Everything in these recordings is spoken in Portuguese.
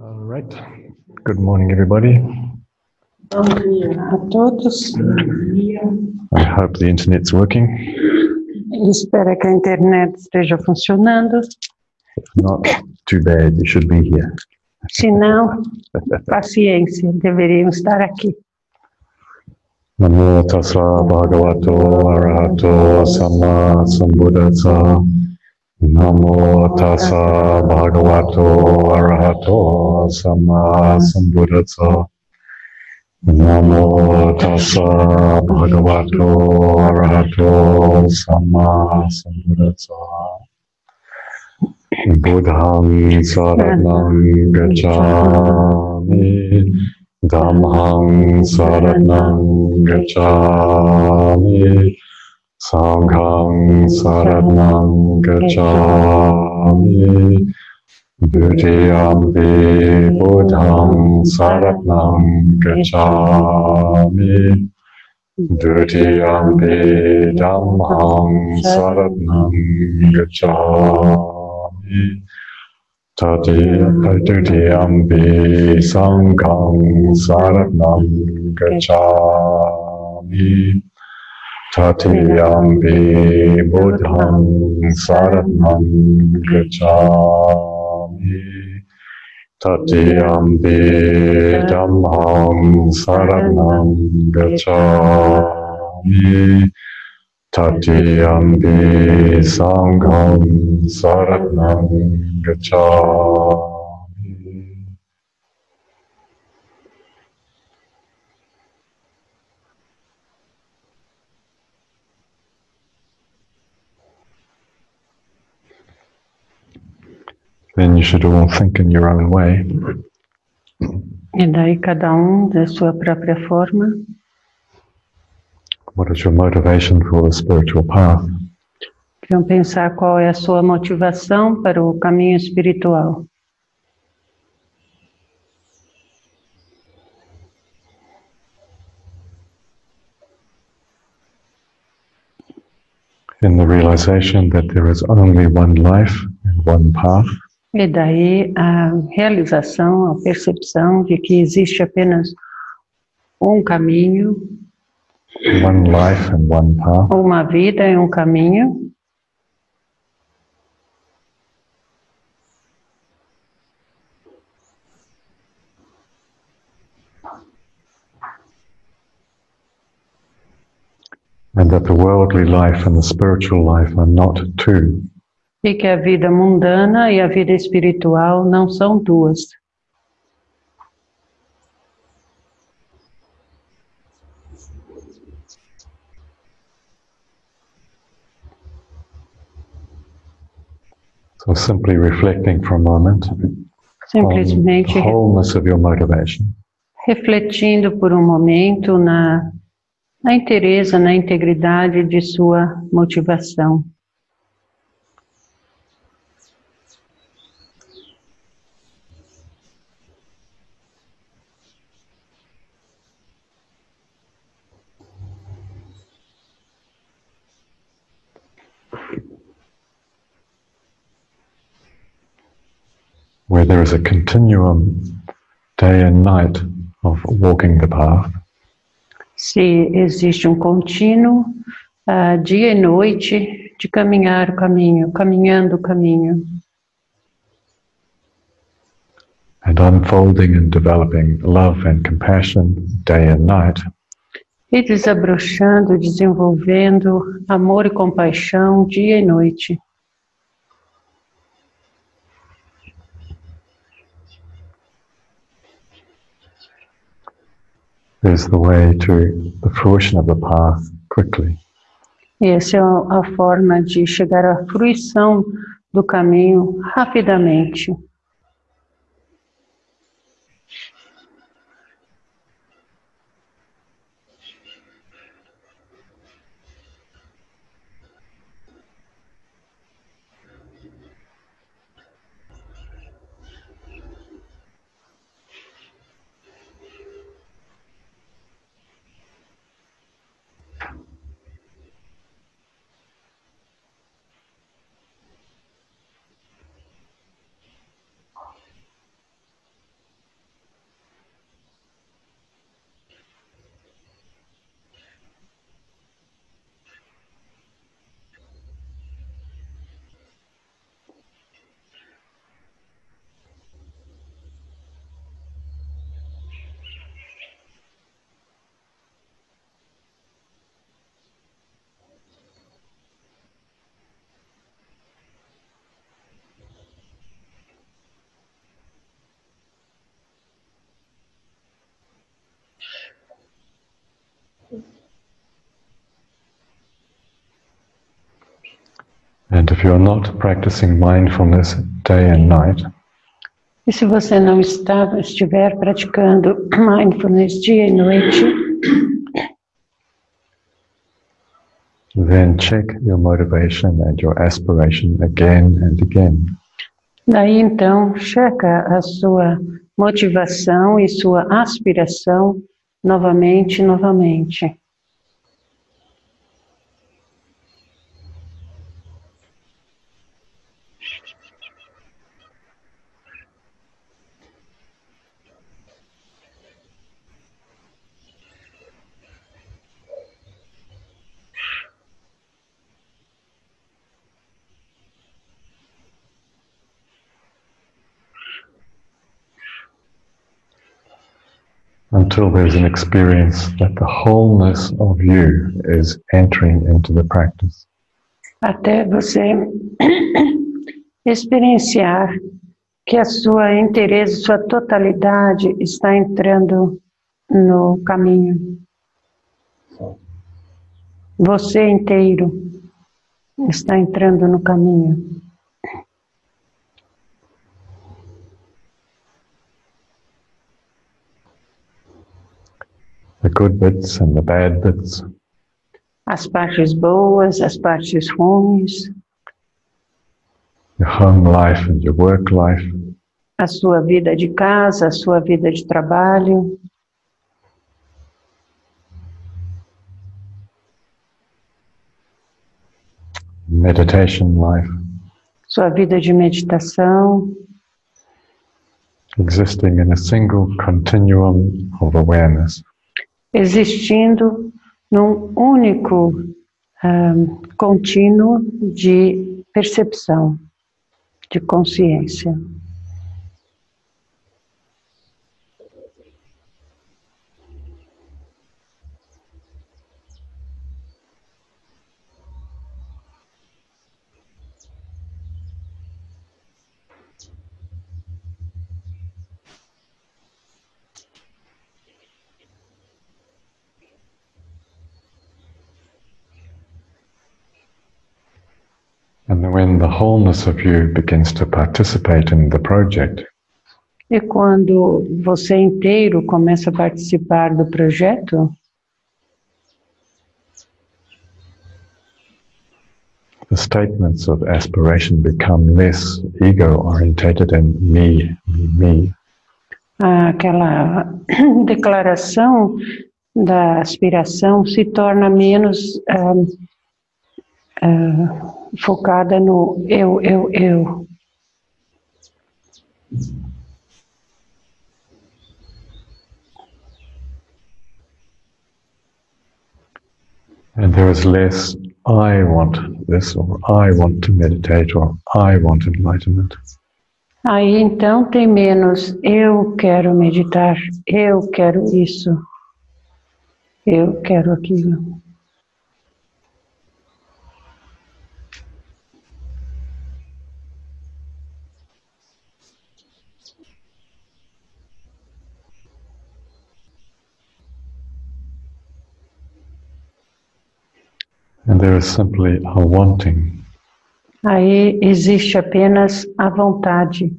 All right. Good morning, everybody. Bom dia a todos. I hope the internet's working. Espero que a internet esteja funcionando. If not, too bad. You should be here. Se não, paciência, deveriam estar aqui. Namo tassa bhagavato arahato samma sambuddhassa. नमो तस भगवत अर्त समुद नमो तस भगवत अर्त समुद बुधम शरण गचा धमह शरण गचा Sanghang Saranam gacchami. Dutiyampi Buddhang Saranam gacchami. Dutiyampi Dhammang Saranam gacchami. Tati Dutiyampi Sanghang Saranam gacchami. छठेयां वे शरण शरणं गच्छामि। तृतीयं वे धम्मं शरणं गच्छामि। तृतीयं वे सङ्घं शरणं Then you should all think in your own way. E daí cada um da sua própria forma. What is your motivation for the spiritual path? Vão pensar qual é a sua motivação para o caminho espiritual. In the realization that there is only one life and one path, E daí a realização, a percepção de que existe apenas um caminho, one life and one path, uma vida e um caminho. and that the worldly life and the spiritual life are not two, E que a vida mundana e a vida espiritual não são duas. So simply reflecting for a moment on Simplesmente the wholeness of your motivation. refletindo por um momento na, na inteireza, na integridade de sua motivação. Where there is a continuum day and night of walking the path, Se existe um contínuo, ah, dia e noite, de caminhar o caminho, caminhando o caminho, and unfolding and developing love and compassion day and night, e desabrochando, desenvolvendo amor e compaixão dia e noite. Is the way to the fruition of the path quickly. Essa é a forma de chegar à fruição do caminho rapidamente. And if you're not practicing mindfulness day and night, E se você não está, estiver praticando mindfulness dia e noite, then check your motivation and your aspiration again and again. daí então checa a sua motivação e sua aspiração novamente, novamente. Until there's an experience that the wholeness of you is entering into the practice. até você experienciar que a sua inteireza, sua totalidade está entrando no caminho. Você inteiro está entrando no caminho. The good bits and the bad bits, As partes boas, as partes ruins, your home life and your work life, a sua vida de casa, a sua vida de trabalho, meditation life, sua vida de meditação, existing in a single continuum of awareness. Existindo num único ahm, contínuo de percepção, de consciência. And when the wholeness of you begins to participate in the project, E quando você inteiro começa a participar do projeto, the statements of aspiration become less ego orientated and me, me, me. aquela declaração da aspiração se torna menos ahm, ah, focada no eu, eu, eu. And there is less, I want this, or I want to meditate, or I want enlightenment. Aí então tem menos eu quero meditar, eu quero isso, eu quero aquilo. And there is simply a wanting. Aí existe apenas a vontade,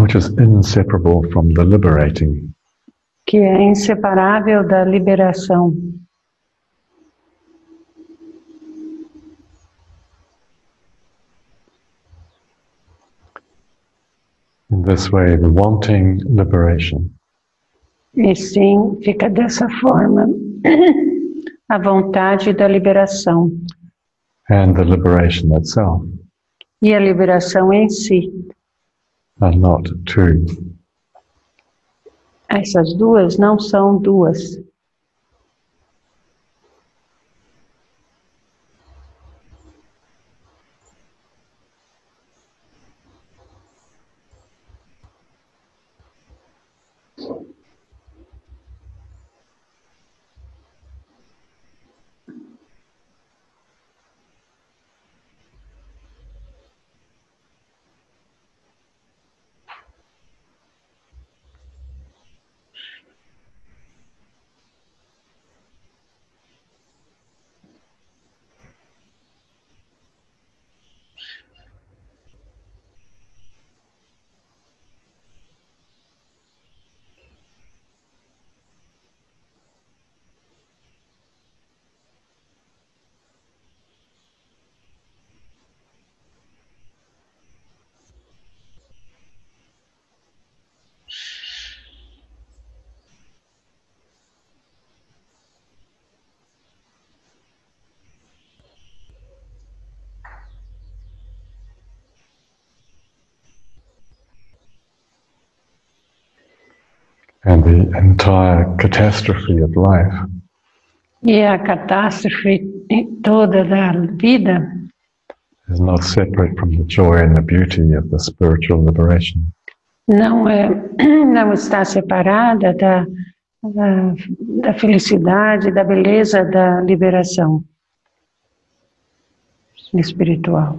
which is inseparable from the liberating. que é inseparável da liberação. In this way, the wanting liberation E sim, fica dessa forma. A vontade da liberação and the liberation itself e a liberação em si. are not two. Essas duas não são duas. And the entire catastrophe of life E a catástrofe toda da vida is not separate from the joy and the beauty of the spiritual liberation. não, é, não está separada da, da, da felicidade, da beleza da liberação espiritual.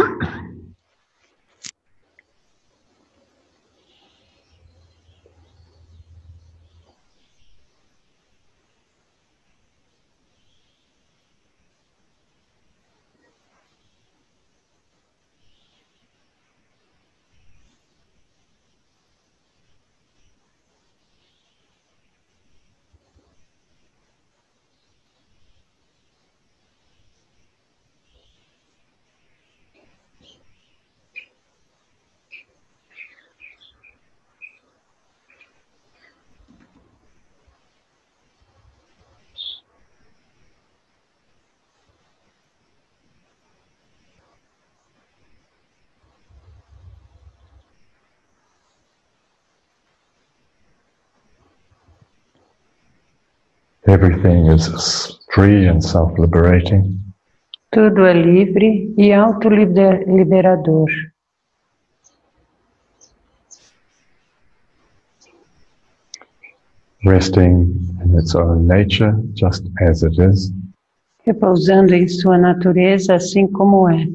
Everything is free and self liberating. Tudo é livre e autoliberador. resting in its own nature, just as it is, repousando em sua natureza assim como é.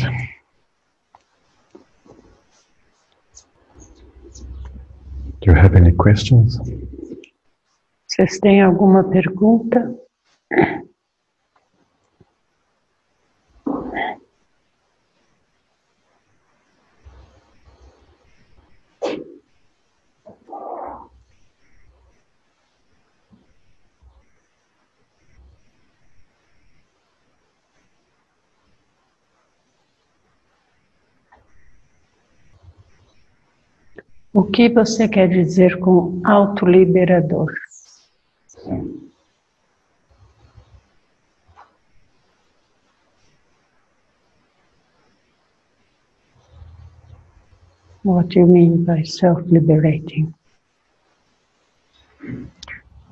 Right. Do you have any questions? Vocês têm alguma pergunta? que você quer dizer com autoliberador? What do you mean by self-liberating?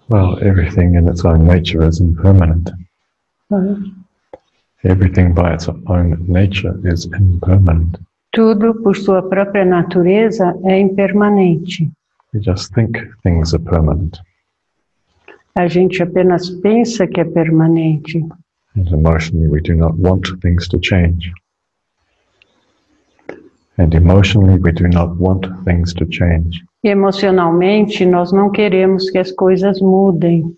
Well, everything in its own nature is impermanent. Uh -huh. Everything by its own nature is impermanent. Tudo, por sua própria natureza, é impermanente. We just think things are permanent. A gente apenas pensa que é permanente. And emotionally, we do not want things to change. And emotionally, we do not want things to change. E emocionalmente, nós não queremos que as coisas mudem.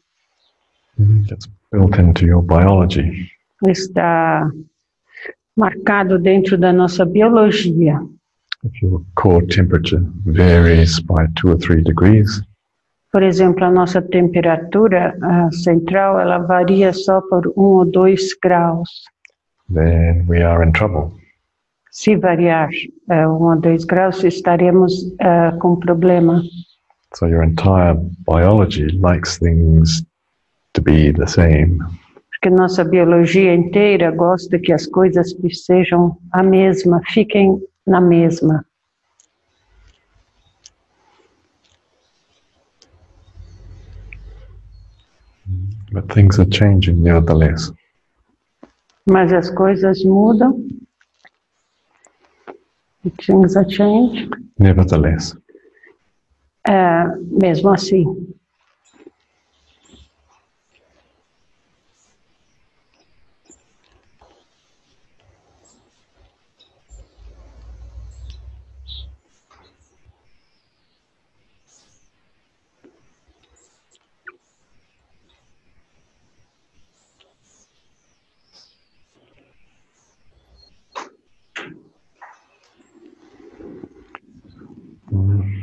That's built into your biology. Está marcado dentro da nossa biologia. If your core temperature varies by two or three degrees, Por exemplo, a nossa temperatura central, ela varia só por um ou dois graus. then we are in trouble. Se variar ah, um ou dois graus, estaremos ah, com problema. So your entire biology likes things to be the same. Porque nossa biologia inteira gosta que as coisas sejam a mesma, fiquem na mesma. But things are changing nevertheless. Mas as coisas mudam. Things are change. Nevertheless. É, mesmo assim.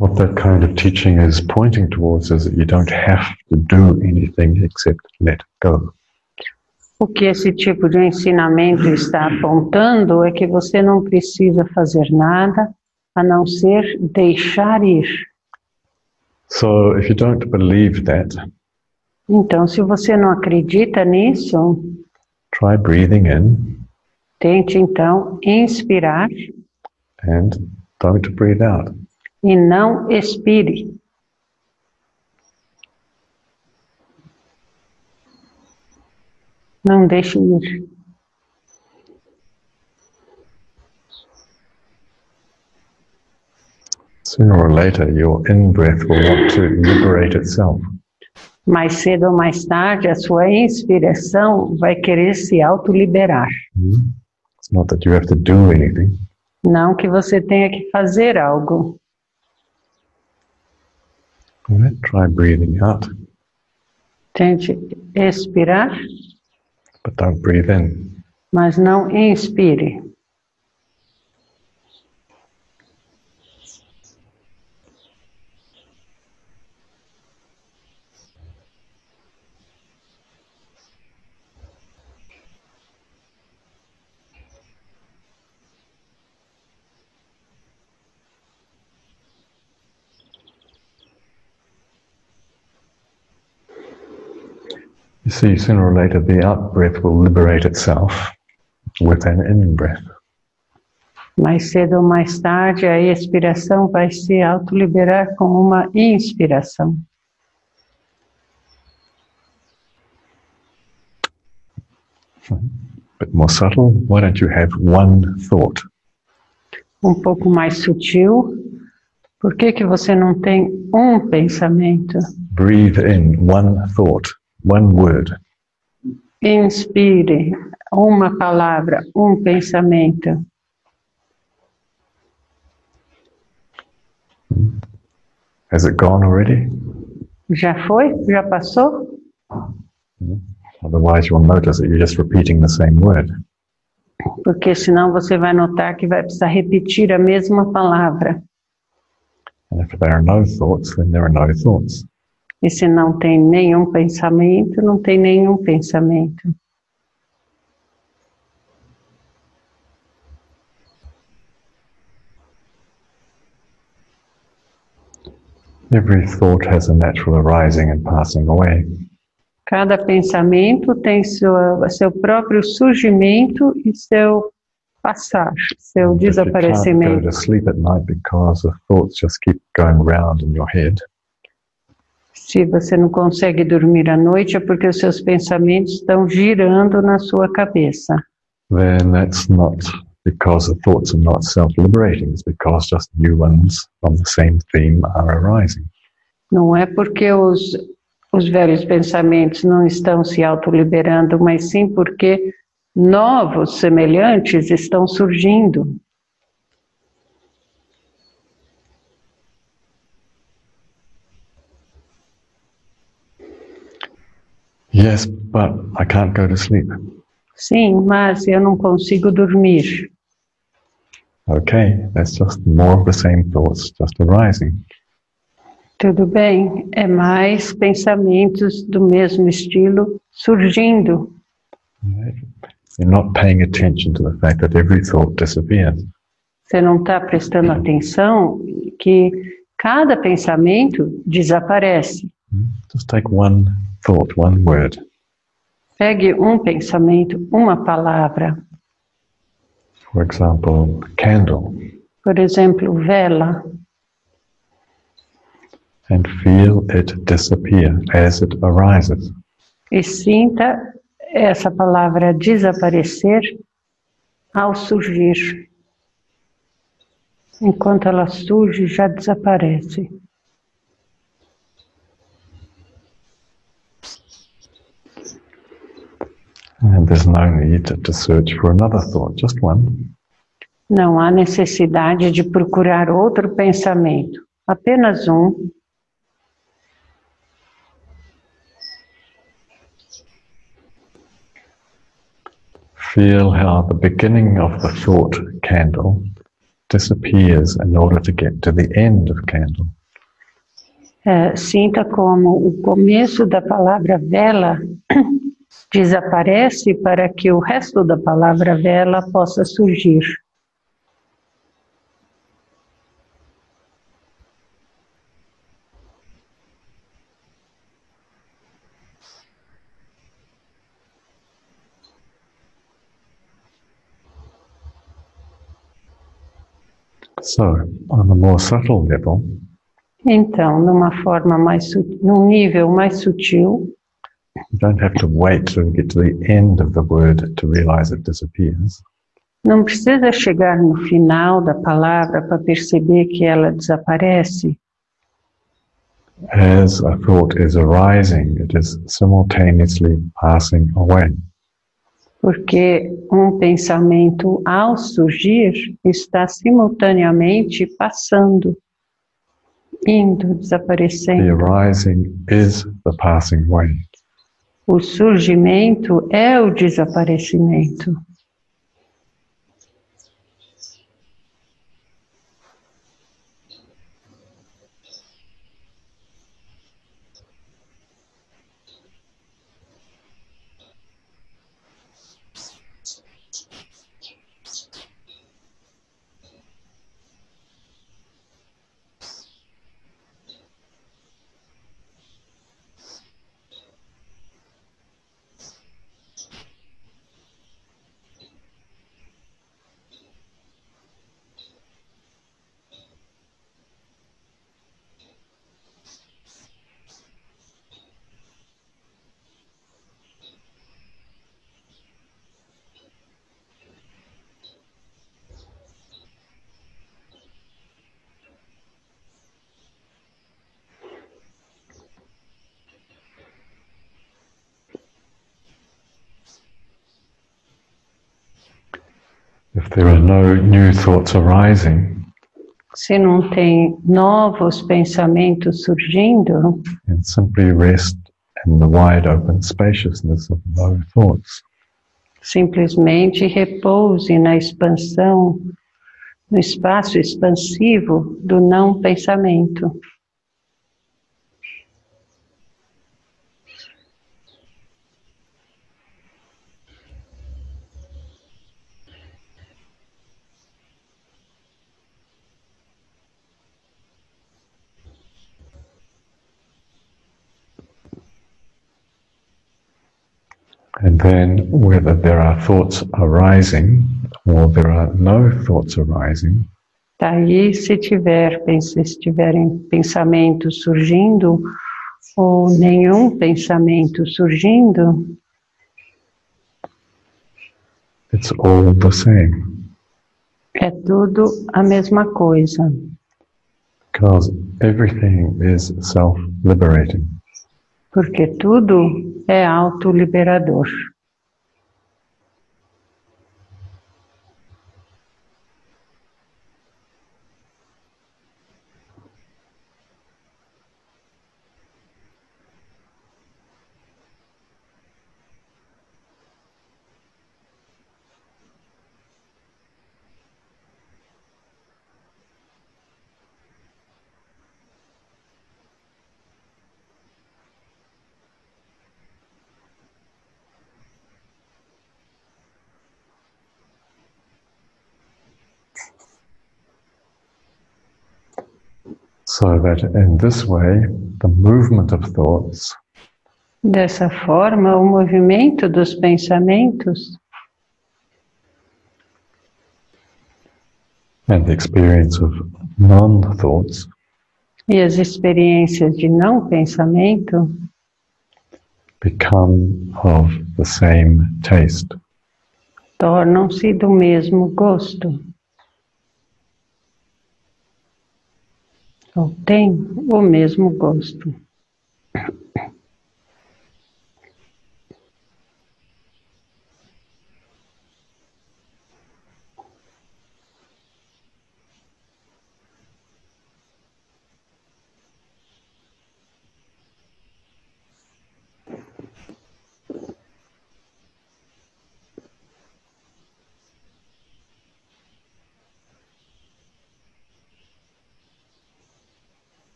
What that kind of teaching is pointing towards is that you don't have to do anything except let go. O que esse tipo de ensinamento está apontando é que você não precisa fazer nada a não ser deixar ir. So if you don't believe that, Então, se você não acredita nisso, try breathing in tente então inspirar and don't breathe out. E não expire. Não deixe ir. Sooner or later, your in breath will want to liberate itself. Mais cedo ou mais tarde, a sua inspiração vai querer se autoliberar. It's not that you have to do anything. Não que você tenha que fazer algo. Right? Try breathing out, Tente expirar, but don't breathe in. mas não inspire. You see, sooner or later, the out breath will liberate itself with an in breath. Mais cedo ou mais tarde, a expiração vai se autoliberar com uma inspiração. bit more subtle. Why don't you have one thought? Um pouco mais sutil. Por que, que você não tem um pensamento? Breathe in one thought, one word. Inspire uma palavra, um pensamento. Has it gone already? Já foi? Já passou? Otherwise, you'll notice that you're just repeating the same word. Porque senão você vai notar que vai precisar repetir a mesma palavra. And if there are no thoughts, then there are no thoughts. E se não tem nenhum pensamento, não tem nenhum pensamento. Every thought has a natural arising and passing away. Cada pensamento tem sua, seu próprio surgimento e seu passar, seu desaparecimento. Se você não consegue dormir à noite, é porque os seus pensamentos estão girando na sua cabeça. Then that's not because the thoughts are not self-liberating. It's because just new ones from the same theme are arising. Não é porque os, os velhos pensamentos não estão se autoliberando, mas sim porque novos semelhantes estão surgindo. Yes, but I can't go to sleep. Sim, mas eu não consigo dormir. Okay, that's just more of the same thoughts just arising. Tudo bem, é mais pensamentos do mesmo estilo surgindo. You're not paying attention to the fact that every thought disappears. Você não está prestando atenção que cada pensamento desaparece. Just take one thought, one word. Pegue um pensamento, uma palavra, For example, candle, por exemplo, vela, and feel it disappear as it arises. e sinta essa palavra desaparecer ao surgir. Enquanto ela surge, já desaparece. And there's no need to search for another thought, just one. Não há necessidade de procurar outro pensamento, apenas um. Feel how the beginning of the thought candle disappears in order to get to the end of candle. É, sinta como o começo da palavra vela desaparece para que o resto da palavra vela possa surgir. So, on a more subtle level, Então, numa forma mais num nível mais sutil, you don't have to wait to get to the end of the word to realize it disappears. não precisa chegar no final da palavra para perceber que ela desaparece. As a thought is arising, it is simultaneously passing away. Porque um pensamento, ao surgir, está simultaneamente passando, indo, The desaparecendo. arising is the passing away. O surgimento é o desaparecimento. If there are no new thoughts arising, Se não tem novos pensamentos surgindo, then simply rest in the wide open spaciousness of no thoughts. simplesmente repouse na expansão, no espaço expansivo do não pensamento. Then whether there are thoughts arising or there are no thoughts arising, Daí, se tiver, se tiverem pensamentos surgindo ou nenhum pensamento surgindo, it's all the same é tudo a mesma coisa, because everything is self-liberating. porque tudo é autoliberador. That in this way, the movement of thoughts Dessa forma, o movimento dos pensamentos and the experience of non-thoughts e as experiências de não pensamento become of the same taste. tornam-se do mesmo gosto. Têm o mesmo gosto.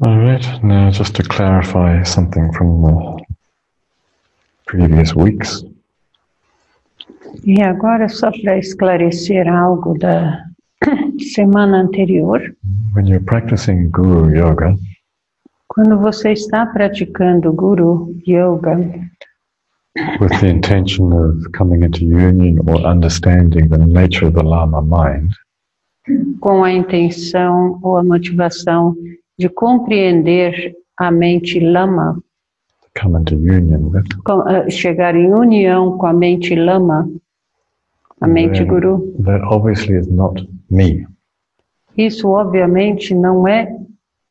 All right, now just to clarify something from the previous weeks. E agora, só para esclarecer algo da semana anterior, When you're practicing Guru Yoga, quando você está praticando Guru Yoga with the intention of coming into union or understanding the nature of the Lama mind, com a intenção ou a motivação de compreender a mente lama, to come into union with, com- eh, chegar em união com a mente lama, a mente then guru, that obviously is not me. isso obviamente não é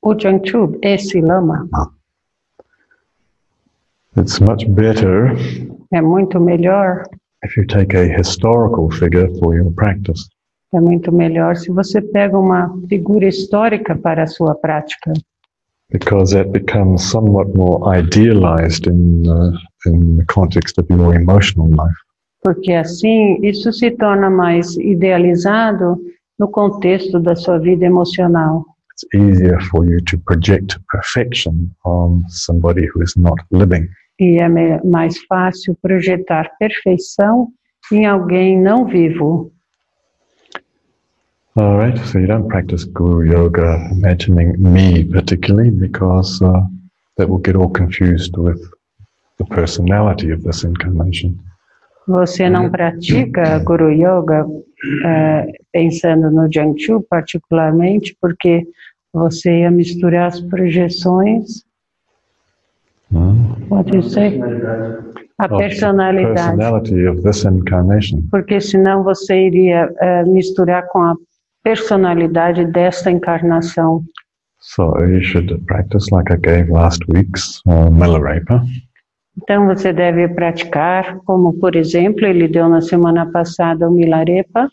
o Jangchub, esse lama. It's much better É muito melhor, if you take a historical figure for your practice. É muito melhor se você pega uma figura histórica para a sua prática, because that becomes somewhat more idealized in uh, in the context of your emotional life. porque assim isso se torna mais idealizado no contexto da sua vida emocional. It's easier for you to project perfection on somebody who is not living. E é mais fácil projetar perfeição em alguém não vivo. All right, so you don't practice Guru Yoga imagining me particularly because uh, that will get all confused with the personality of this incarnation. Você não pratica Guru Yoga eh, pensando no Jiangchu particularmente, porque você ia misturar as projeções, Hmm? pode ser, a Of the personalidade. personality of this incarnation. porque senão você iria eh, misturar com a personalidade desta encarnação. So you should practice like I gave last week's uh, Milarepa. Então você deve praticar, como por exemplo, ele deu na semana passada o Milarepa,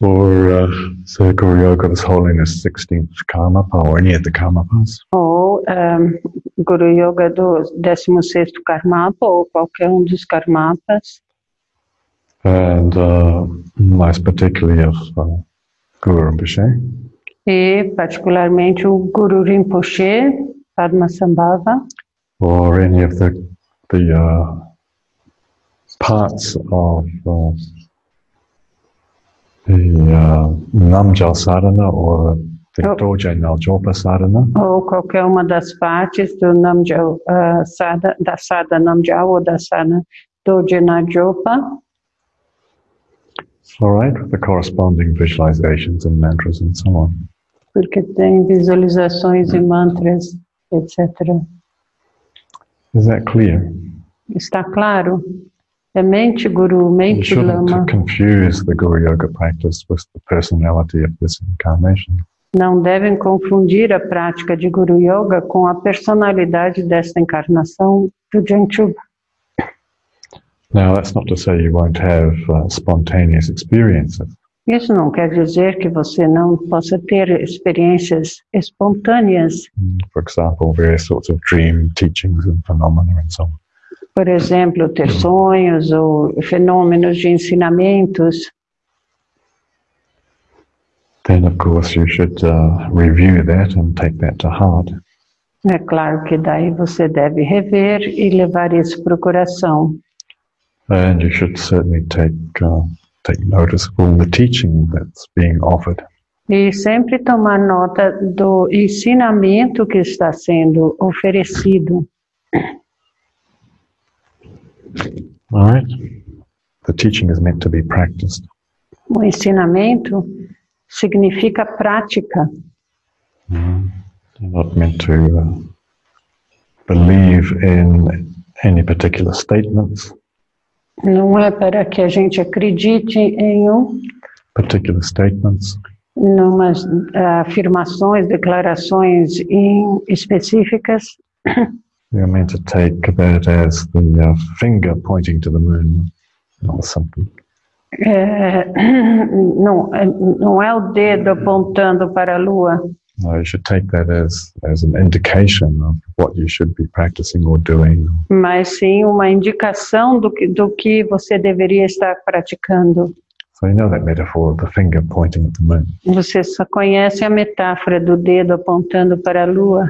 or uh, say Guru Yoga of His Holiness 16th Karmapa or any of the Karmapas. ou um, Guru Yoga do 16º Karmapa, ou qualquer um dos Karmapas, and uh, most particularly of uh, Guru Rinpoche, e particularmente o Guru Rinpoche, Padmasambhava, or any of the the uh, parts of uh, the uh, Namjal sadhana or the Oh. Dorje Naljopa sadhana, ou qualquer uma das partes do Namjal, ah, sada, da Sada Namjal ou da Sada do Jenajopa, all right, with the corresponding visualizations and mantras and so on. porque tem visualizações e mantras, etc. Is that clear? Está claro? É mente guru, You mente shouldn't lama. confuse the Guru Yoga practice with the personality of this incarnation. Não devem confundir a prática de Guru Yoga com a personalidade desta encarnação do Janchuba. Now, that's not to say you won't have uh, spontaneous experiences. Isso não quer dizer que você não possa ter experiências espontâneas, Mm, For example, various sorts of dream teachings and phenomena and so on. por exemplo, ter sonhos ou fenômenos de ensinamentos. Then, of course, you should uh, review that and take that to heart. É claro que daí você deve rever e levar isso para o coração. And you should certainly take uh, take notice of all the teaching that's being offered. E sempre tomar nota do ensinamento que está sendo oferecido. All right. The teaching is meant to be practiced. O ensinamento significa prática. You're not meant to uh, believe in any particular statements, Não é para que a gente acredite em um, particular statements, numas ah, afirmações, declarações em- específicas. You're meant to take that as the uh, finger pointing to the moon or something. É, não, é- não é o dedo apontando para a lua, You should take that as, as an indication of what you should be practicing or doing. mas sim uma indicação do que, do que você deveria estar praticando. So you know that metaphor of the finger pointing at the moon. Você só conhece a metáfora do dedo apontando para a lua.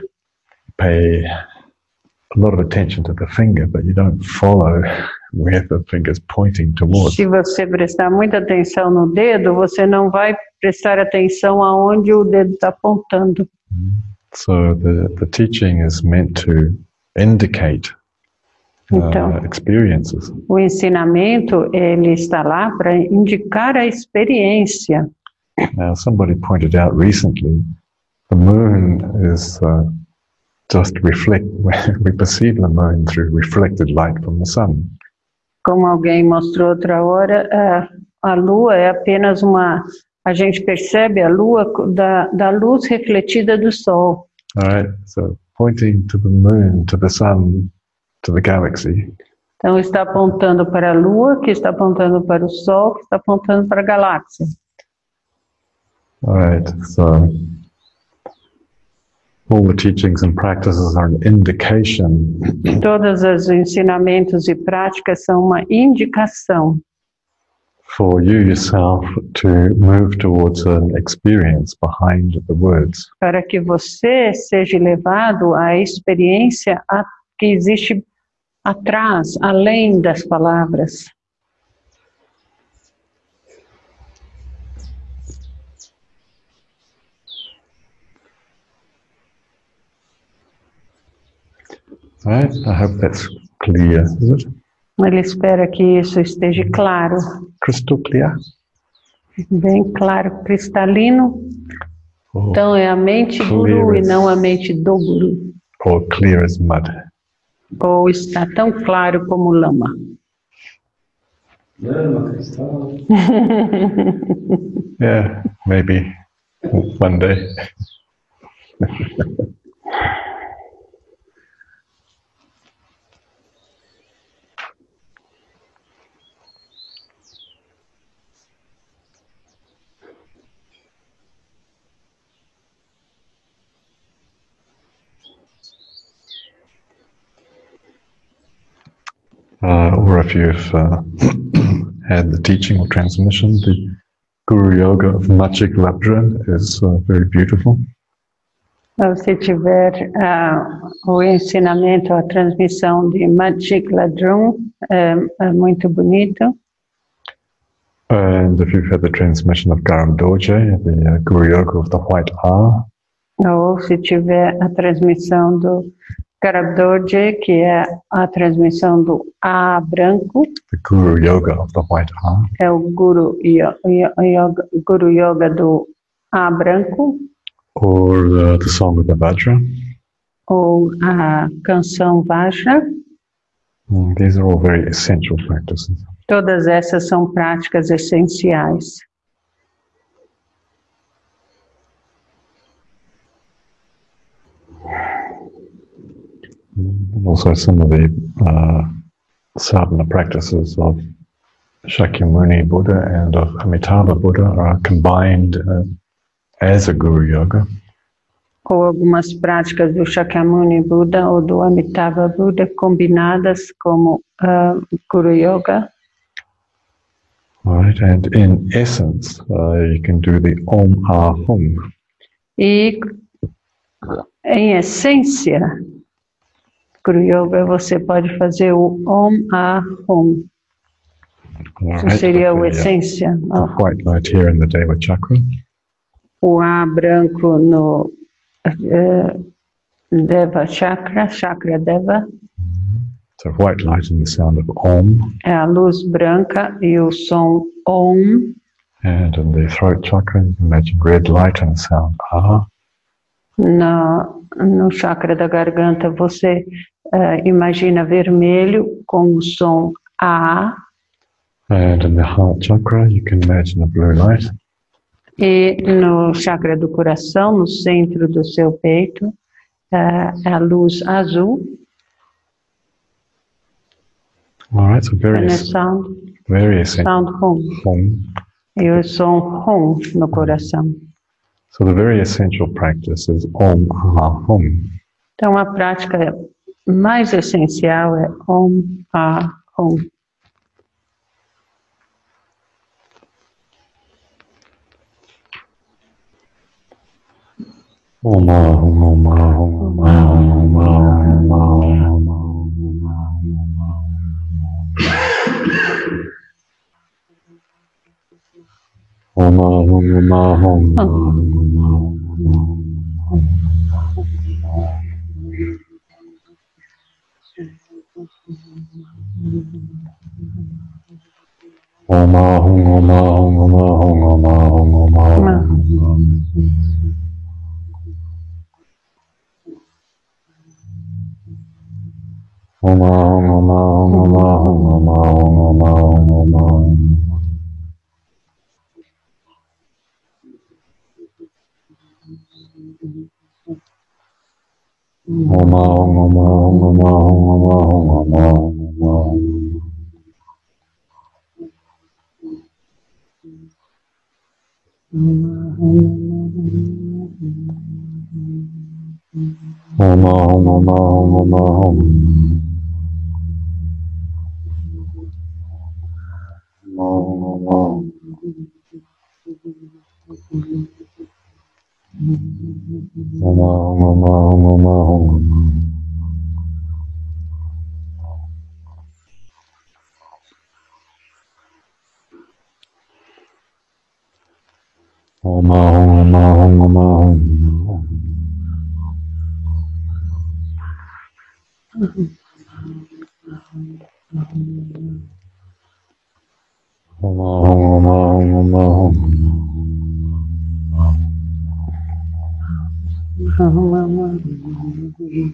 Pay a lot of attention to the finger, but you don't follow where the finger's pointing towards. Se você prestar muita atenção no dedo, você não vai prestar atenção aonde o dedo está apontando. So the, the teaching is meant to indicate uh, Então, experiences. o ensinamento ele está lá para indicar a experiência. Now, somebody pointed out recently, the moon is uh, just reflect. We perceive the moon through reflected light from the sun. Como alguém mostrou outra hora, a, a lua é apenas uma. A gente percebe a lua da, da luz refletida do sol. All right. So pointing to the moon, to the sun, to the galaxy. Então, está apontando para a lua, que está apontando para o sol, que está apontando para a galáxia. All right. So all the teachings and practices are an indication Todos os ensinamentos e práticas são uma indicação for you yourself to move towards an experience behind the words. para que você seja levado à experiência a- que existe atrás, além das palavras. Right. I hope that's clear. Is it Ele espera que isso esteja claro, crystal clear? bem claro, cristalino. Or, Então é a mente guru e não a mente do guru. or clear as mud? Ou está tão claro como lama. Lama, cristal. Yeah, maybe one day. uh, or if you've uh, had the teaching or transmission, the Guru Yoga of Machik Labdran is uh, very beautiful. Se tiver ah, o ensinamento, a transmissão de Magic Ladrum, é, é muito bonito. And if you've had the transmission of Garam Dorje, the uh, Guru Yoga of the White R, Ou se tiver a transmissão do Karabdorje, que é a transmissão do A branco, the Guru Yoga of the White R, é o Guru Yo- Yo- Yoga, Guru Yoga do A branco, or uh, the Song of the Vajra, ou a canção Vajra. Mm, these are all very essential practices. Todas essas são práticas essenciais. And also some of the uh, sadhana practices of Shakyamuni Buddha and of Amitabha Buddha are combined uh, as a Guru Yoga. Ou algumas práticas do Shakyamuni Buda ou do Amitabha Buda combinadas como ah, Guru Yoga. Right, and in essence, uh, you can do the Om Ah Hum. E, em essência, Guru Yoga, você pode fazer o Om Ah Hum. Isso seria o uh, essência. white light here in the Deva Chakra. O A branco no eh, Deva Chakra, Chakra Deva, So white light and the sound of Om. é a luz branca e o som Om. And in the throat chakra, you can imagine red light and sound Ah. Na, no chakra da garganta, você eh, imagina vermelho com o som A. And in the heart chakra, you can imagine a blue light. E no chakra do coração, no centro do seu peito, é a luz azul, All right, so very, and é sound, very essential. sound hum. Hum. E o som hum no coração. So the very essential practice is Om Ah Hum. Então, a prática mais essencial é Om Ah Hum. Om Ah Hum, Om Ah Hum, Om Ah Hum, Om Ah Hum, Om Ah Hum, Om Ah Hum, Om Ah Hum, Om Ah Om Ah Hum, Om Ah Hum, Om Ah Hum, Om Ah Hum, Om Ah Hum, Om Ah Hum. Om Ah Hum, Om Ah Hum, Om Ah Hum, Om Ah Hum, Om Ah Hum, Om Ah Hum.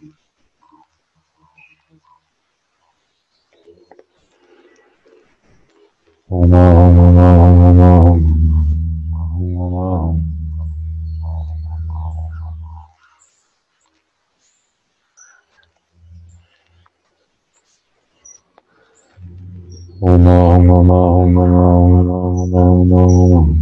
Om Ah Hum, Om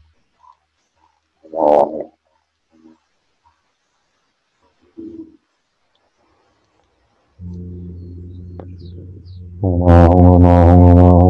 おお。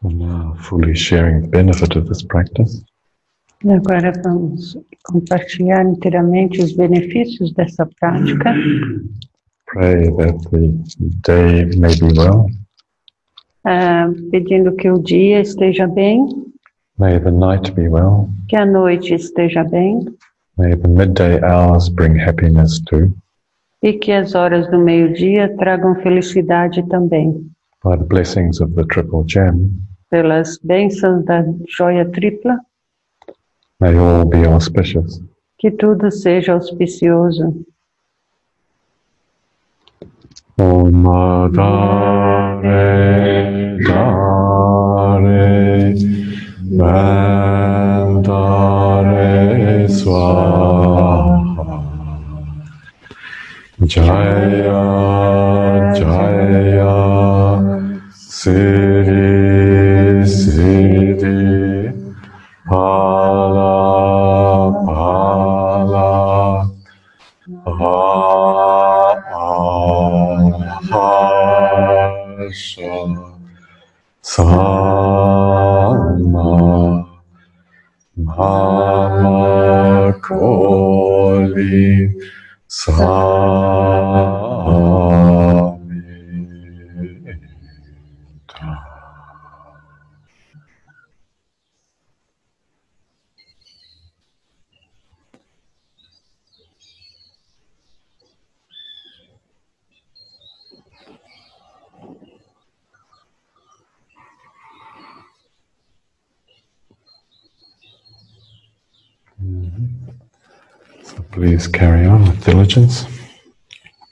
So now fully sharing the benefit of this practice. E agora vamos compartilhar inteiramente os benefícios dessa prática. Pray that the day may be well. ah, pedindo que o dia esteja bem, May the night be well. que a noite esteja bem May the midday hours bring happiness too. e que as horas do meio-dia tragam felicidade também. By the blessings of the Triple Gem, Pelas bênçãos da joia tripla, may all be auspicious. que tudo seja auspicioso. Om Dare Dare Mandare Swaha Jaya Jaya Siddhi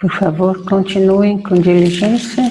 Por favor, continuem com diligência.